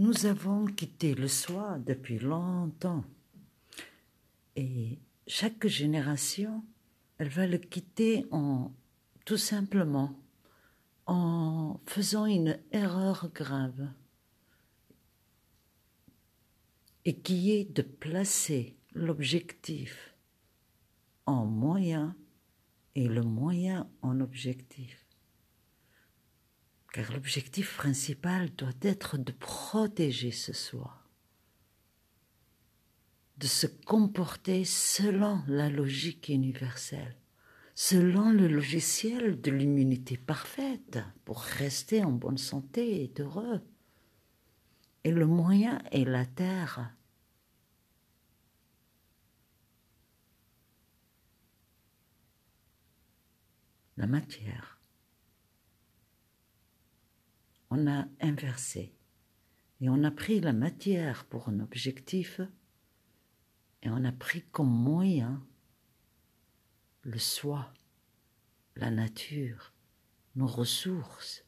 Nous avons quitté le soi depuis longtemps. Et chaque génération, elle va le quitter en tout simplement en faisant une erreur grave et qui est de placer l'objectif en moyen et le moyen en objectif. Car l'objectif principal doit être de protéger ce soi, de se comporter selon la logique universelle, selon le logiciel de l'immunité parfaite pour rester en bonne santé et heureux. Et le moyen est la terre. La matière. On a inversé et on a pris la matière pour un objectif et on a pris comme moyen le soi, la nature, nos ressources,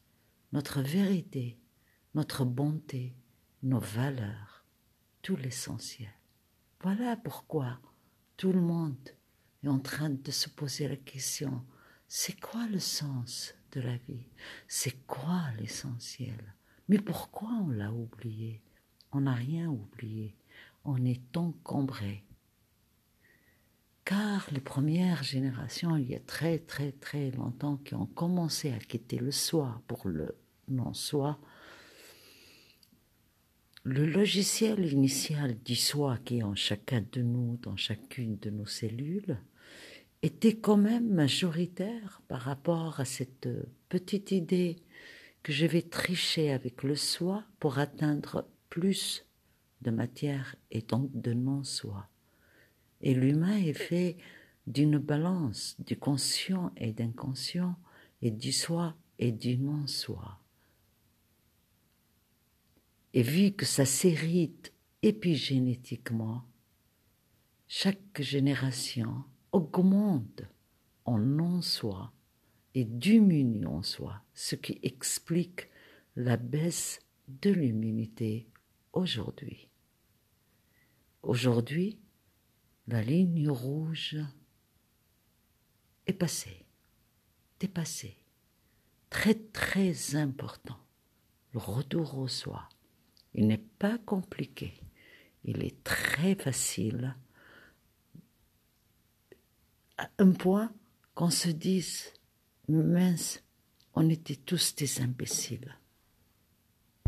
notre vérité, notre bonté, nos valeurs, tout l'essentiel. Voilà pourquoi tout le monde est en train de se poser la question, c'est quoi le sens de la vie. C'est quoi l'essentiel? Mais pourquoi on l'a oublié? On n'a rien oublié, on est encombré. Car les premières générations, il y a très très très longtemps, qui ont commencé à quitter le soi pour le non-soi, le logiciel initial du soi qui est en chacun de nous, dans chacune de nos cellules, était quand même majoritaire par rapport à cette petite idée que je vais tricher avec le soi pour atteindre plus de matière et donc de non-soi. Et l'humain est fait d'une balance du conscient et d'inconscient et du soi et du non-soi. Et vu que ça s'hérite épigénétiquement, chaque génération augmente en non-soi et diminue en soi, ce qui explique la baisse de l'immunité aujourd'hui. Aujourd'hui, la ligne rouge est passée, dépassée. Très très important, le retour au soi. Il n'est pas compliqué. Il est très facile. Un point qu'on se dise, mince, on était tous des imbéciles.